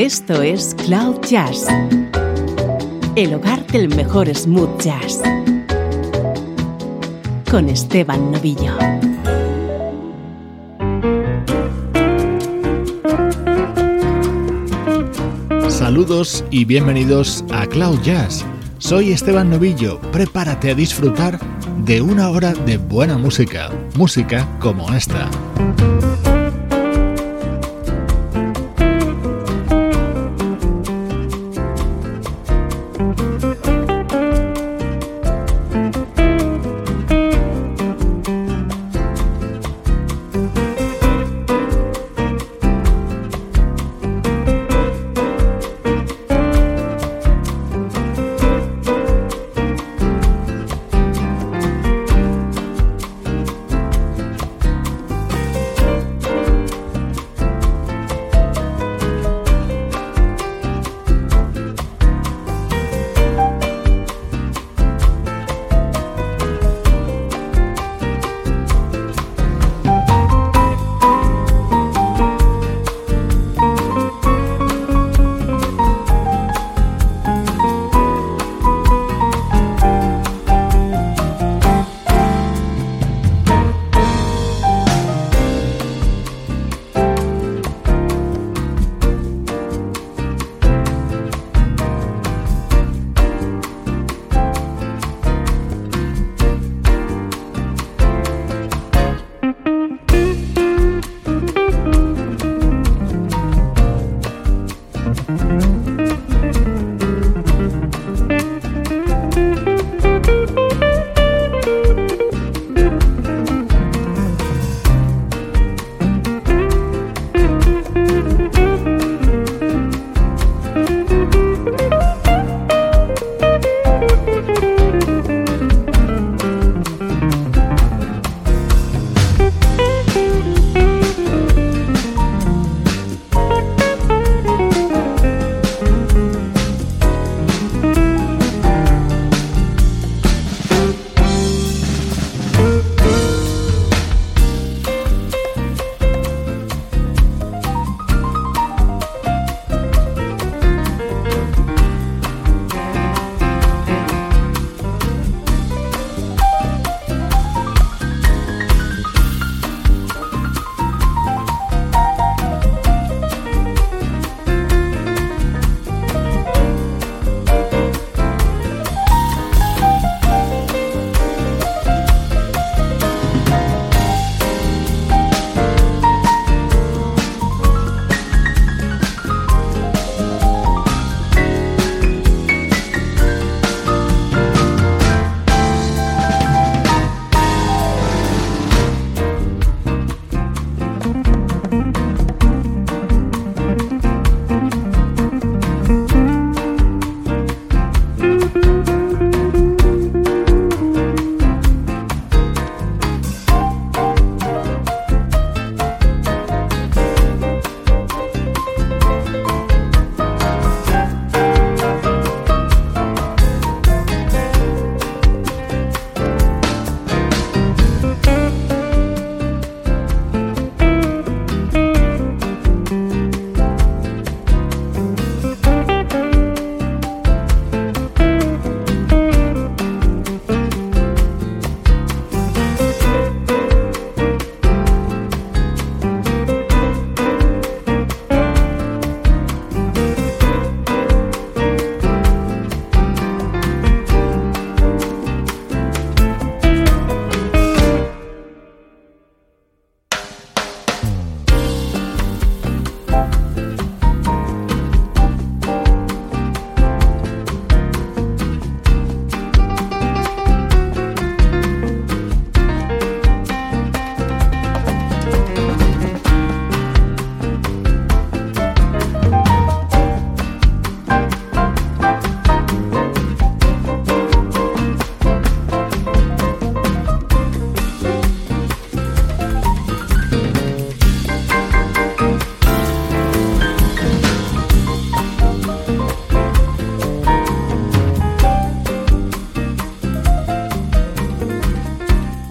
Esto es Cloud Jazz, el hogar del mejor smooth jazz, con Esteban Novillo. Saludos y bienvenidos a Cloud Jazz. Soy Esteban Novillo, prepárate a disfrutar de una hora de buena música, música como esta.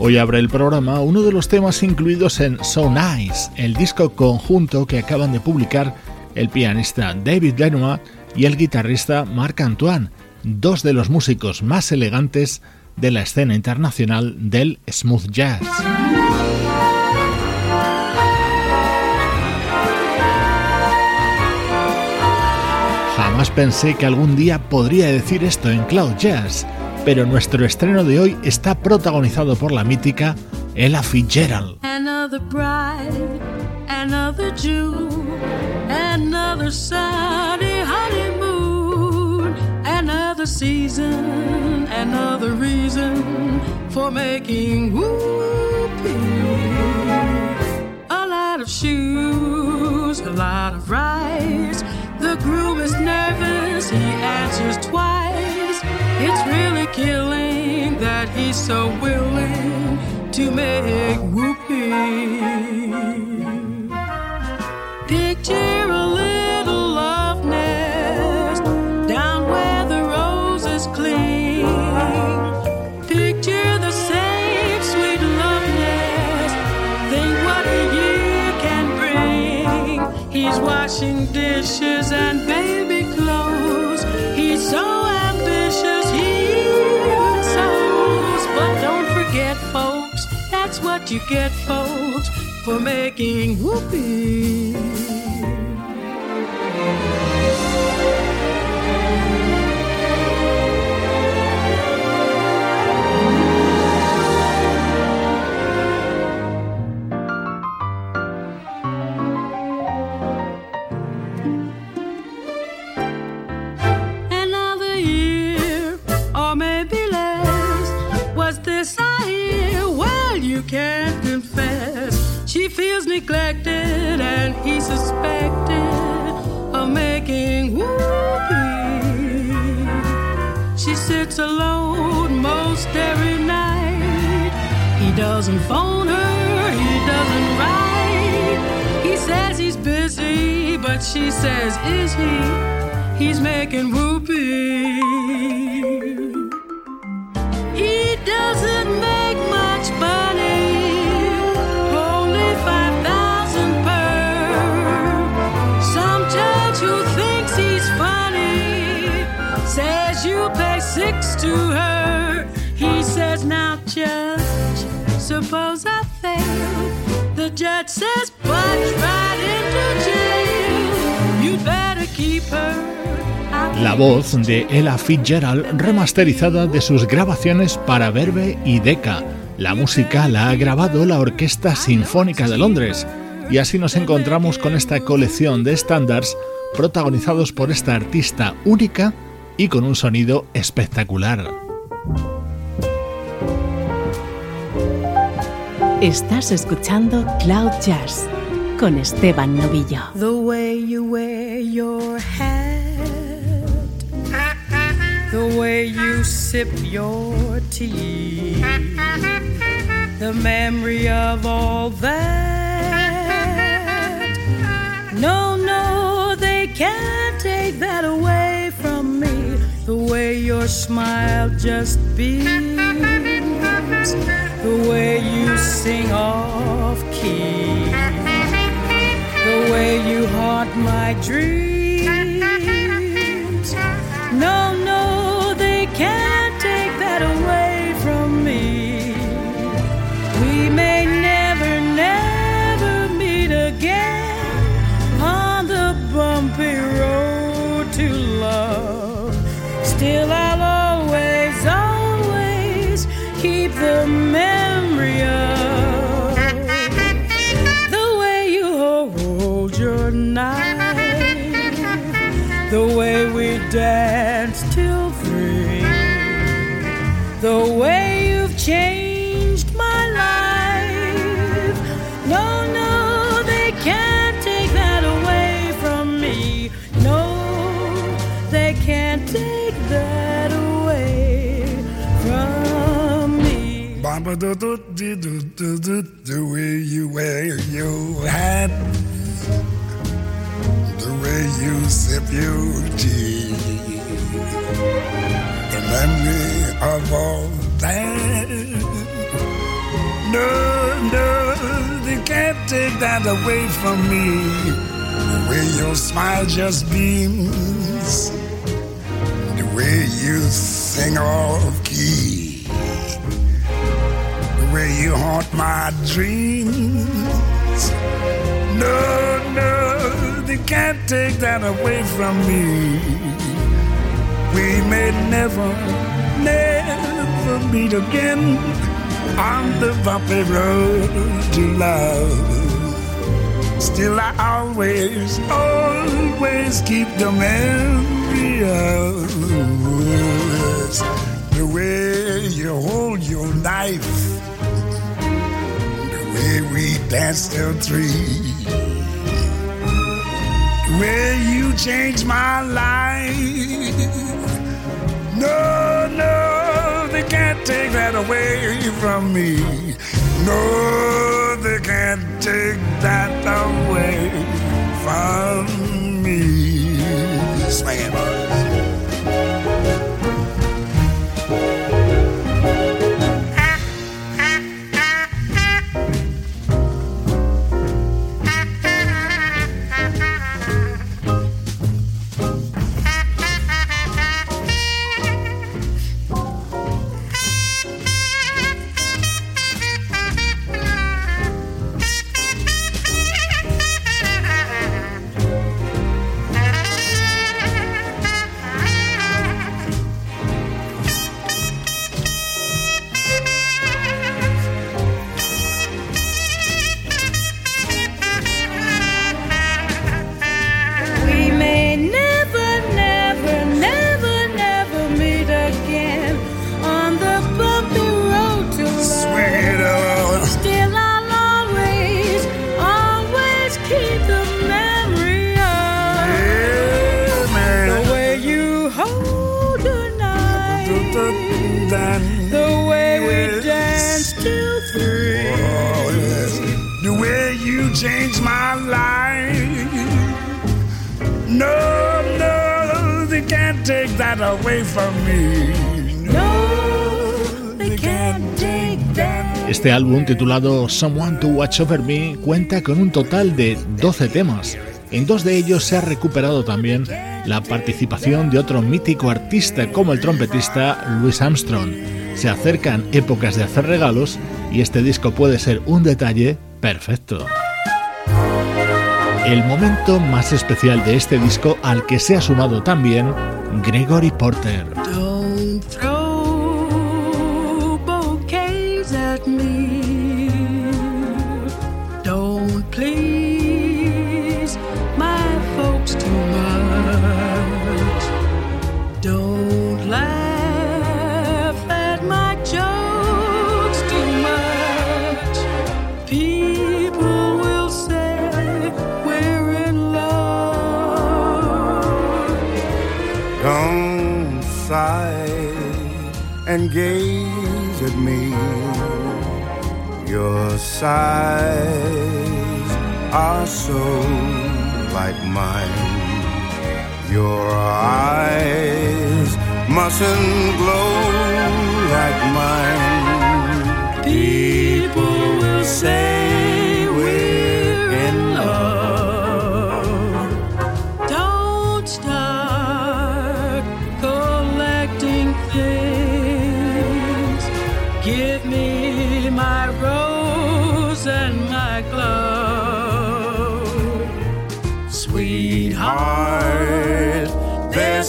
Hoy abre el programa uno de los temas incluidos en So Nice, el disco conjunto que acaban de publicar el pianista David Lenoir y el guitarrista Marc Antoine, dos de los músicos más elegantes de la escena internacional del smooth jazz. Jamás pensé que algún día podría decir esto en Cloud Jazz, pero nuestro estreno de hoy está protagonizado por la mítica Ella Fitzgerald. Another bride, another June, another sunny honeymoon, another season, another reason for making whoopee. A lot of shoes, a lot of rides. The groom is nervous, he answers twice. Killing that he's so willing to make whoopee. Picture you get, folks, for making whoopee. Neglected and he suspected of making whoopee. She sits alone most every night. He doesn't phone her, he doesn't write. He says he's busy, but she says, Is he? He's making whoopee. Suppose I fail. The judge says, Punch right into jail. You'd better keep her. La voz de Ella Fitzgerald remasterizada de sus grabaciones para Verbe y Decca. La música la ha grabado la Orquesta Sinfónica de Londres y así nos encontramos con esta colección de estándares protagonizados por esta artista única y con un sonido espectacular. Estás escuchando Cloud Jazz con Esteban Novillo. The way you wear your hat, the way you sip your tea, the memory of all that. No, no, they can't take that away the way your smile just beams, the way you sing off key, the way you haunt my dreams. No, no, they can't take that away The way we danced till three. The way you've changed my life. No, no, they can't take that away from me. No, they can't take that away from me. The way you wear your hat way you your tea, the memory of all that. No, no, they can't take that away from me. The way your smile just beams. The way you sing off key. The way you haunt my dreams. No, no, they can't take that away from me. We may never, never meet again on the bumpy road to love. Still, I always, always keep the memory of the way you hold your knife, the way we danced till three, way you change my life. No, no, they can't take that away from me. No, they can't take that away from me. Swing it, álbum titulado Someone to Watch Over Me cuenta con un total de 12 temas. En dos de ellos se ha recuperado también la participación de otro mítico artista como el trompetista Louis Armstrong. Se acercan épocas de hacer regalos y este disco puede ser un detalle perfecto. El momento más especial de este disco al que se ha sumado también Gregory Porter. Sighs are so like mine. Your eyes mustn't glow like mine. People will say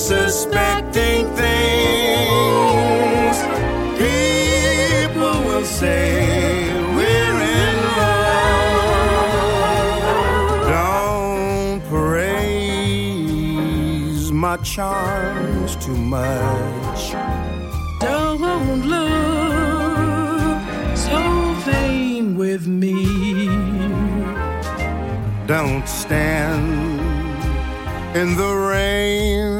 suspecting things. People will say we're in love. Don't praise my charms too much. don't look so vain with me. Don't stand in the rain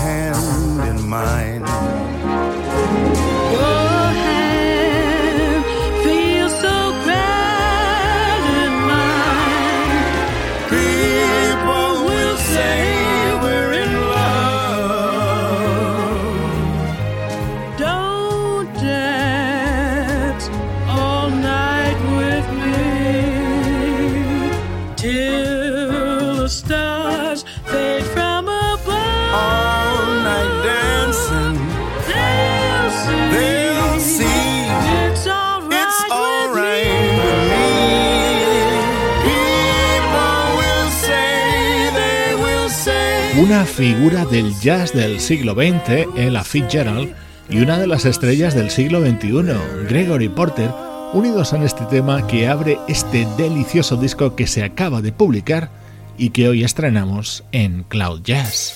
figura del jazz del siglo XX, Ella Fitzgerald, y una de las estrellas del siglo XXI, Gregory Porter, unidos en este tema que abre este delicioso disco que se acaba de publicar y que hoy estrenamos en Cloud Jazz.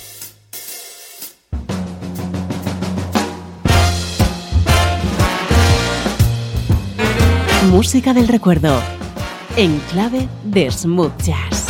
Música del recuerdo, en clave de smooth jazz.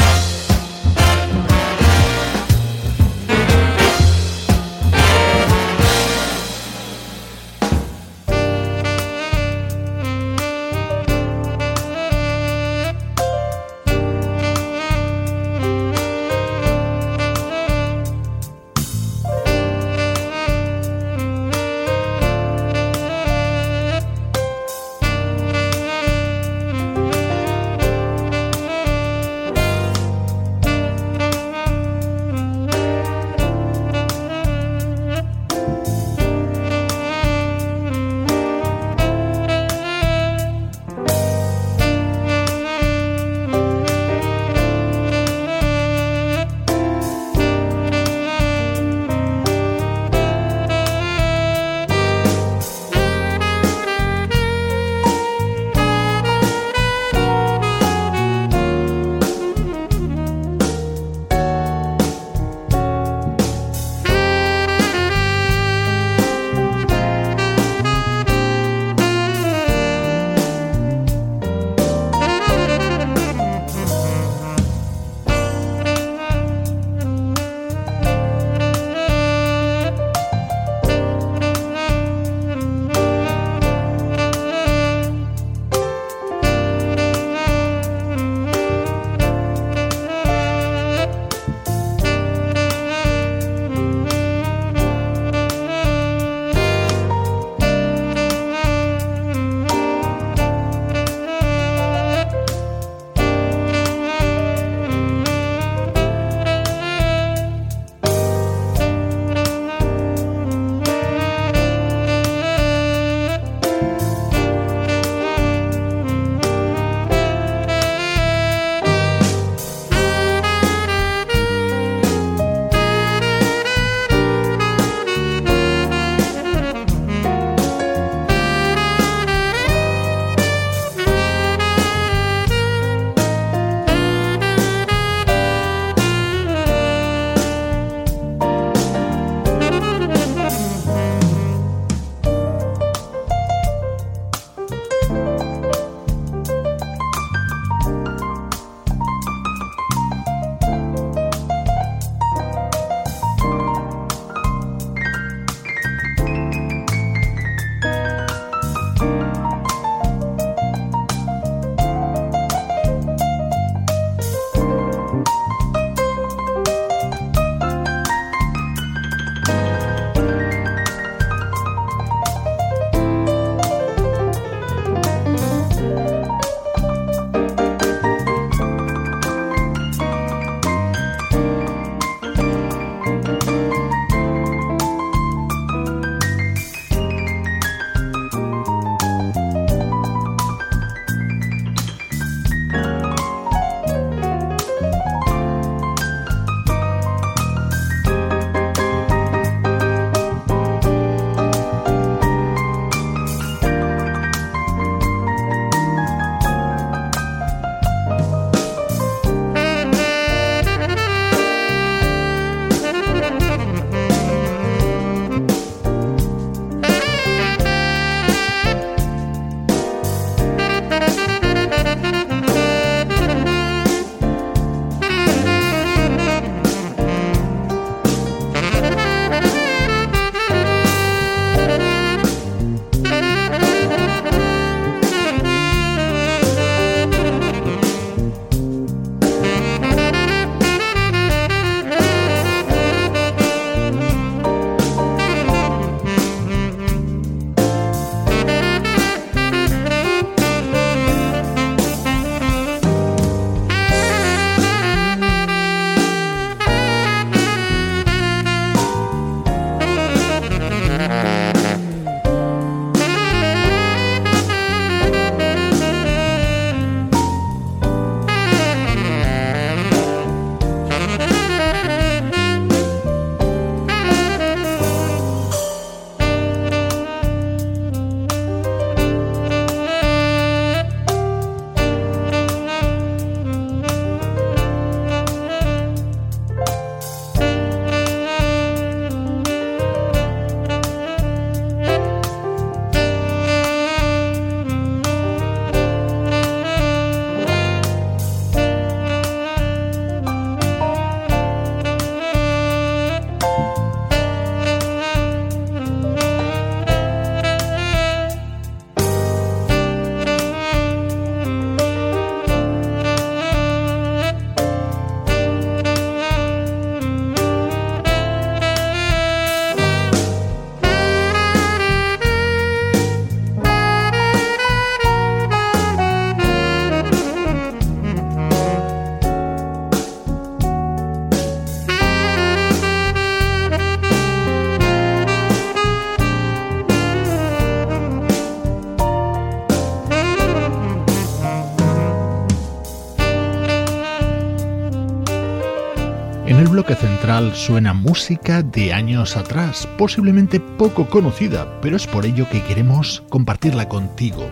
Suena música de años atrás, posiblemente poco conocida, pero es por ello que queremos compartirla contigo.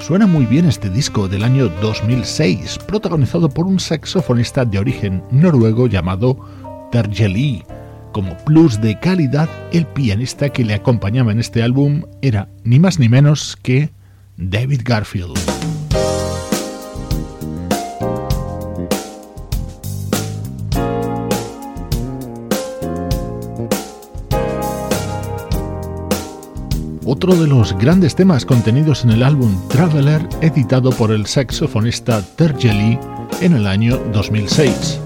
Suena muy bien este disco del año 2006, protagonizado por un saxofonista de origen noruego llamado Terje Lee. Como plus de calidad, el pianista que le acompañaba en este álbum era ni más ni menos que David Garfield. Otro de los grandes temas contenidos en el álbum Traveler editado por el saxofonista Terje en el año 2006.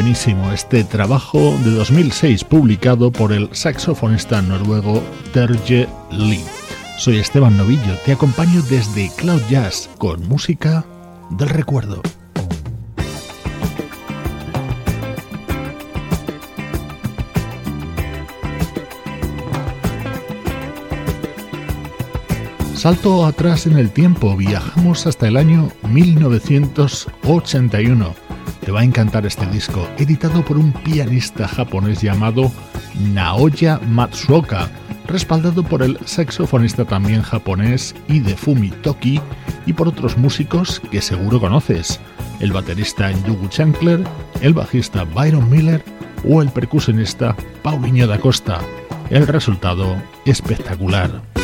Buenísimo este trabajo de 2006 publicado por el saxofonista noruego Terje Lee. Soy Esteban Novillo, te acompaño desde Cloud Jazz con música del recuerdo. Salto atrás en el tiempo, viajamos hasta el año 1981. Te va a encantar este disco, editado por un pianista japonés llamado Naoya Matsuoka, respaldado por el saxofonista también japonés Hidefumi Toki y por otros músicos que seguro conoces, el baterista Yugu Chancler, el bajista Byron Miller o el percusionista Paulinho da Costa. El resultado espectacular.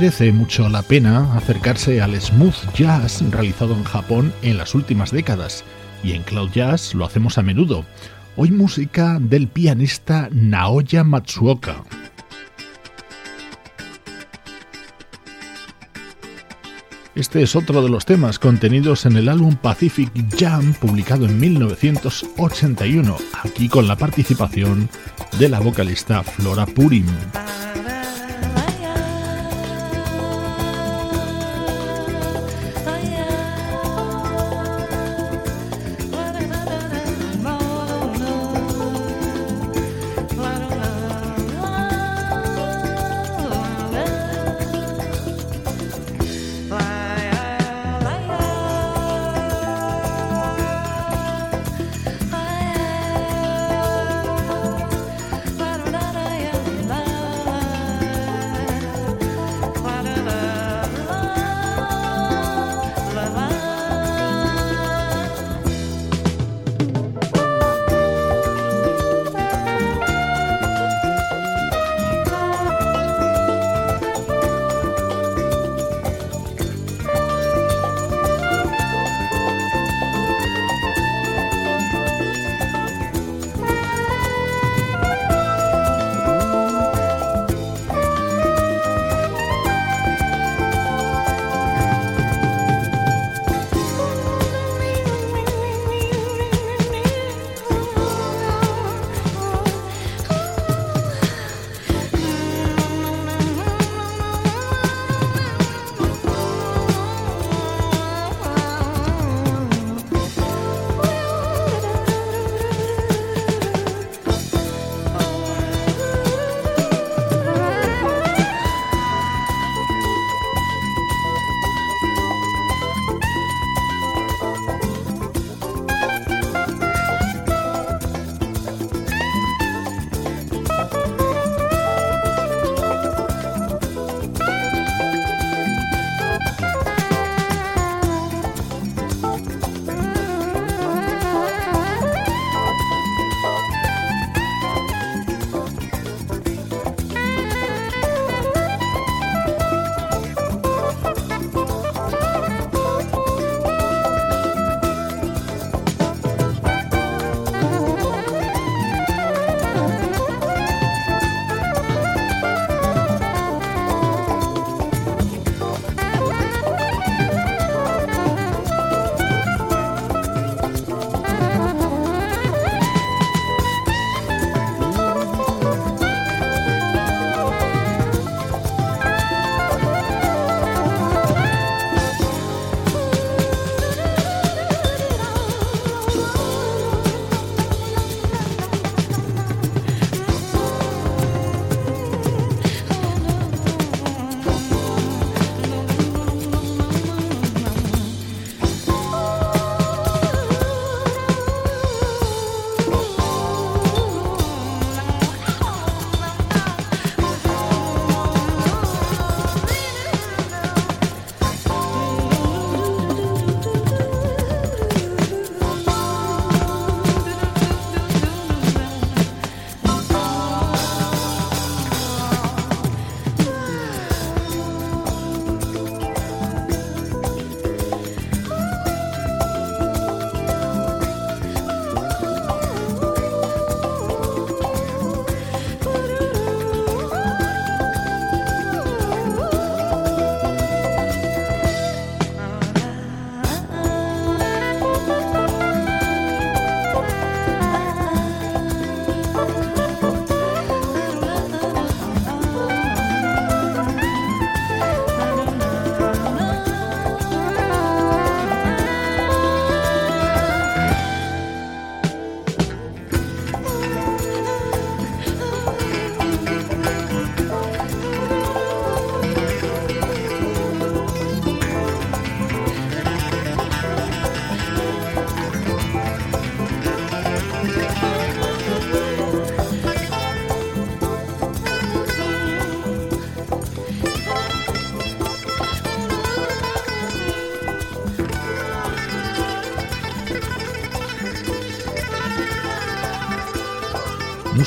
Merece mucho la pena acercarse al smooth jazz realizado en Japón en las últimas décadas, y en Cloud Jazz lo hacemos a menudo. Hoy música del pianista Naoya Matsuoka. Este es otro de los temas contenidos en el álbum Pacific Jam publicado en 1981, aquí con la participación de la vocalista Flora Purim.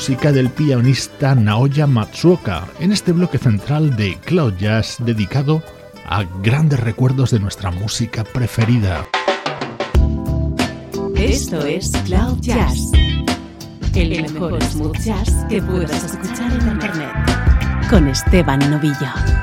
Música del pianista Naoya Matsuoka en este bloque central de Cloud Jazz dedicado a grandes recuerdos de nuestra música preferida. Esto es Cloud Jazz, el mejor smooth jazz que puedas escuchar en Internet, con Esteban Novillo.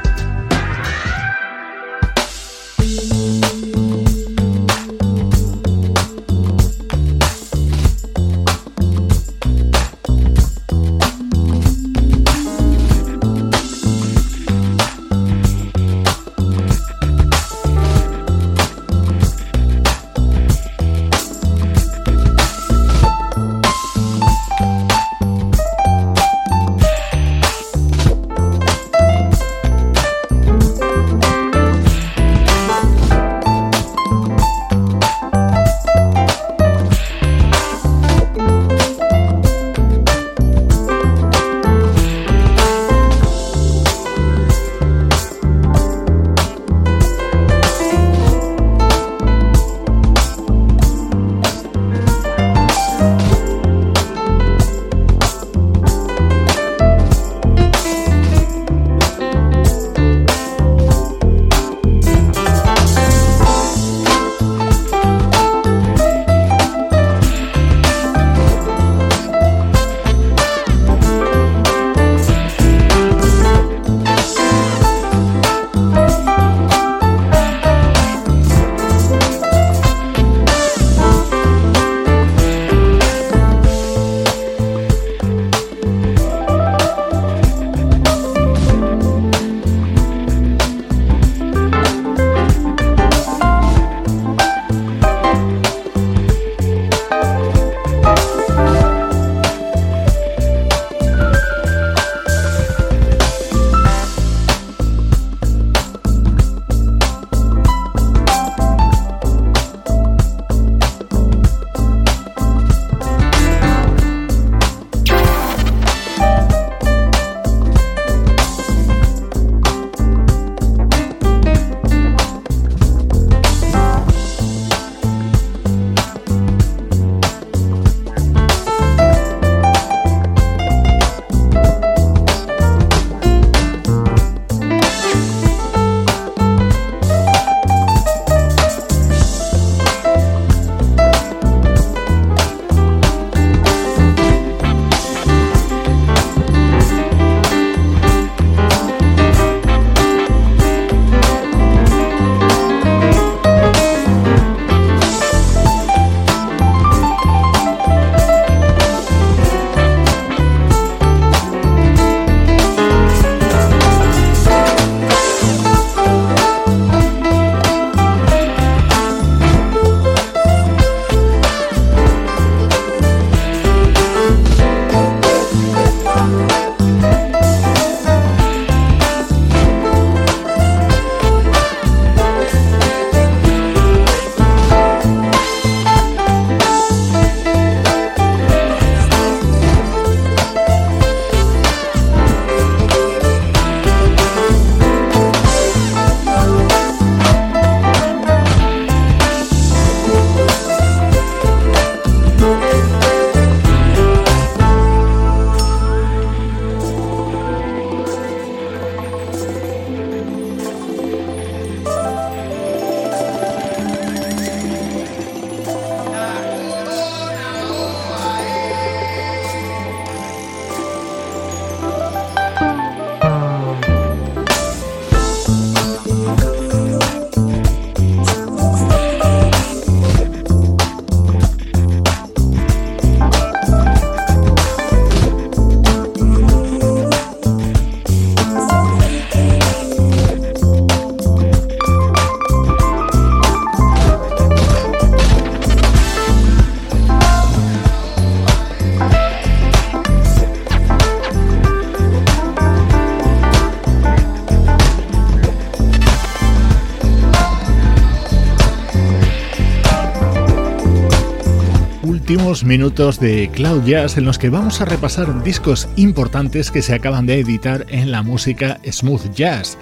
minutos de Cloud Jazz en los que vamos a repasar discos importantes que se acaban de editar en la música smooth jazz.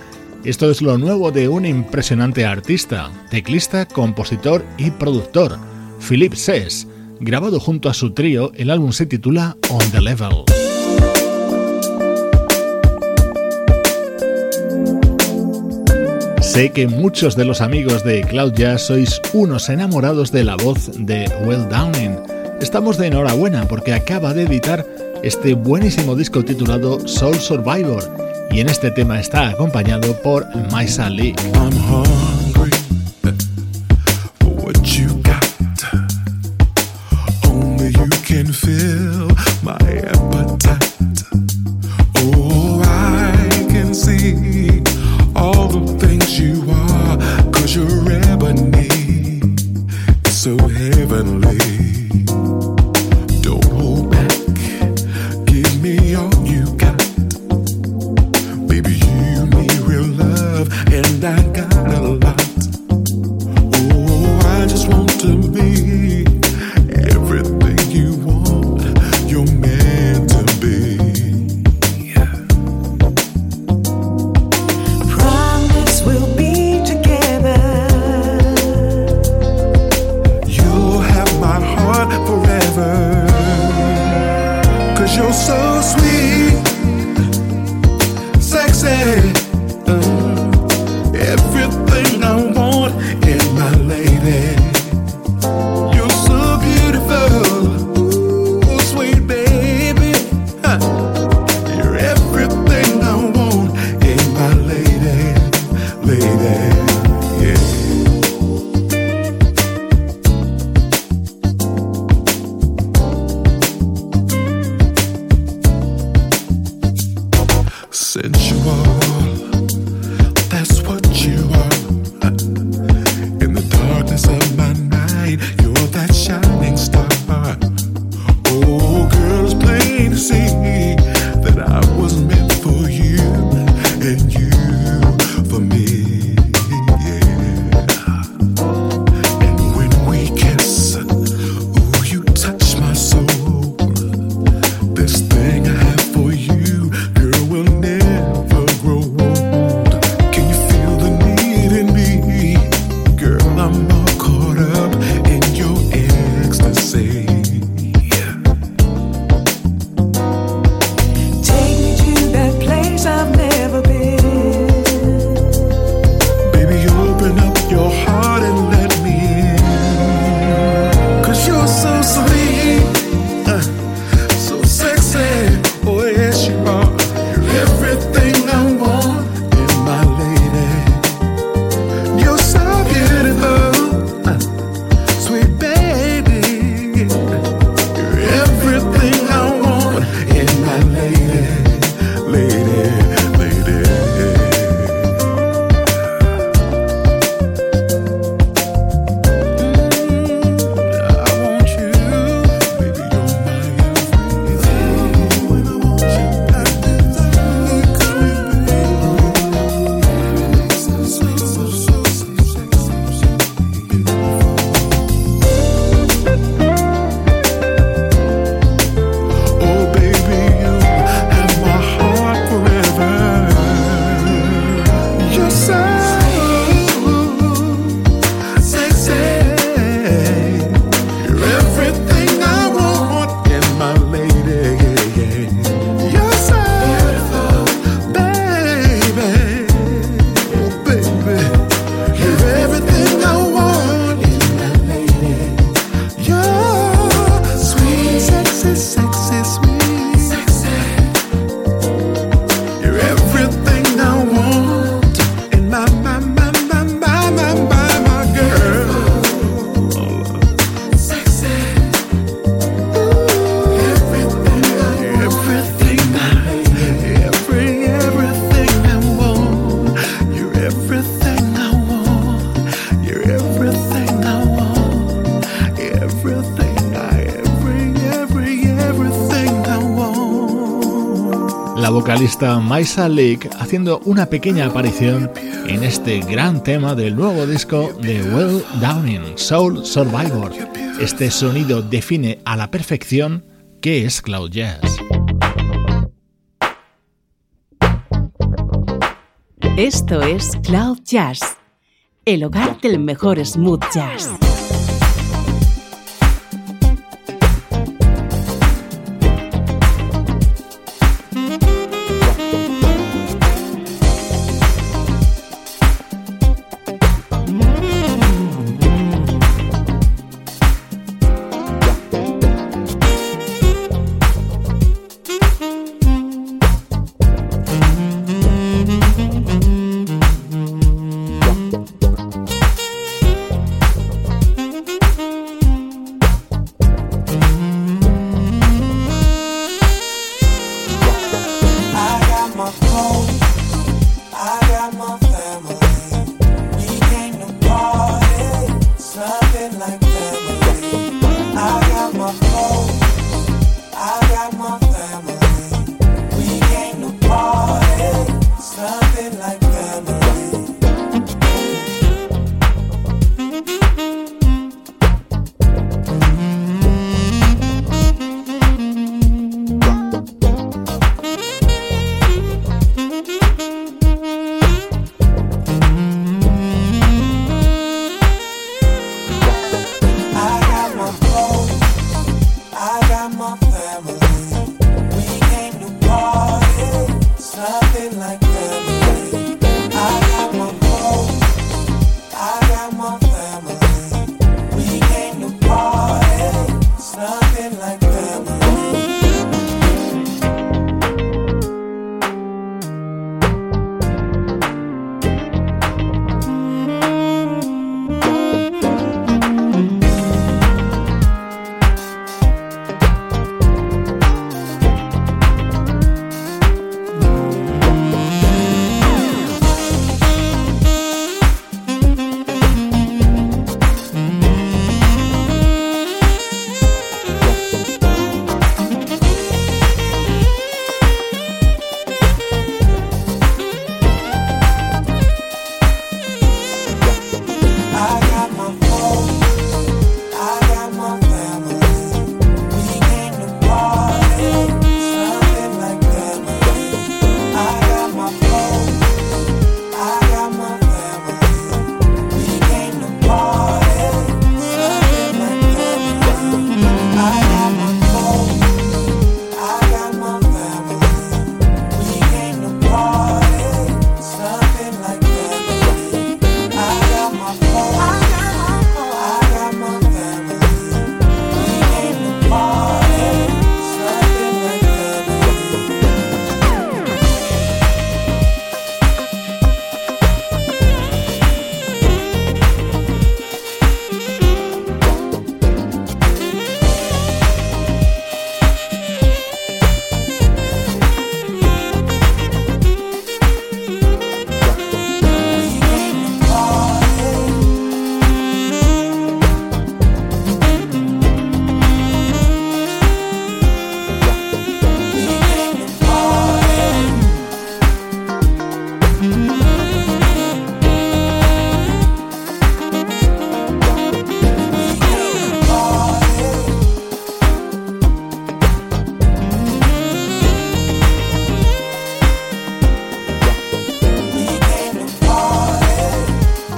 Esto es lo nuevo de un impresionante artista, teclista, compositor y productor, Philip Sess. Grabado junto a su trío, el álbum se titula On the Level. Sé que muchos de los amigos de Cloud Jazz sois unos enamorados de la voz de Will Downing. Estamos de enhorabuena porque acaba de editar este buenísimo disco titulado Soul Survivor y en este tema está acompañado por Maisa Lee. shine. Vocalista Maisa Lake haciendo una pequeña aparición en este gran tema del nuevo disco de Will Downing, Soul Survivor. Este sonido define a la perfección qué es Cloud Jazz. Esto es Cloud Jazz, el hogar del mejor smooth jazz. like that.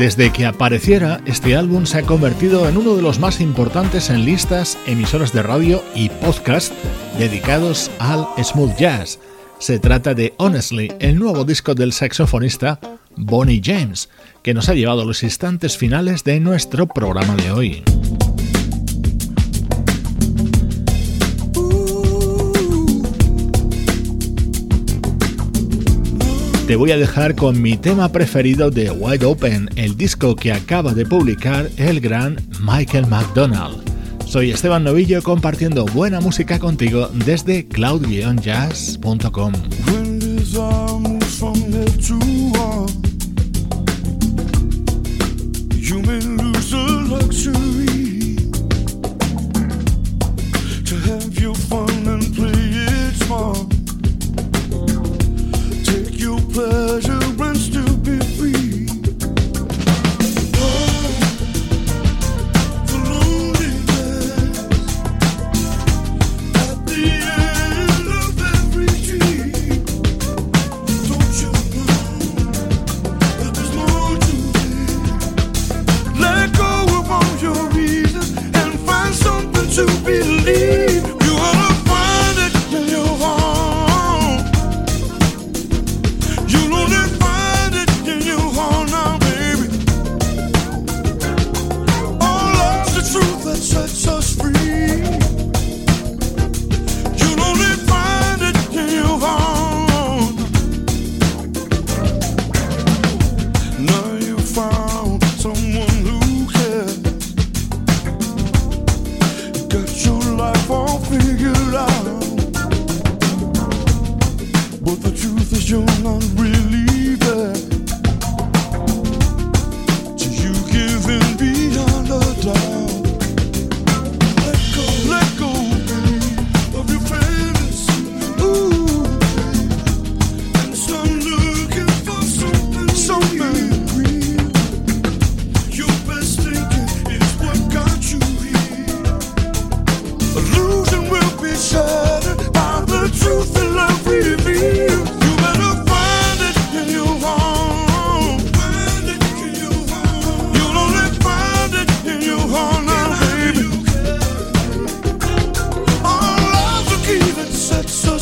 Desde que apareciera, este álbum se ha convertido en uno de los más importantes en listas, emisoras de radio y podcast dedicados al smooth jazz. Se trata de Honestly, el nuevo disco del saxofonista Bonnie James, que nos ha llevado a los instantes finales de nuestro programa de hoy. Te voy a dejar con mi tema preferido de Wide Open, el disco que acaba de publicar el gran Michael McDonald. Soy Esteban Novillo compartiendo buena música contigo desde cloud-jazz.com. So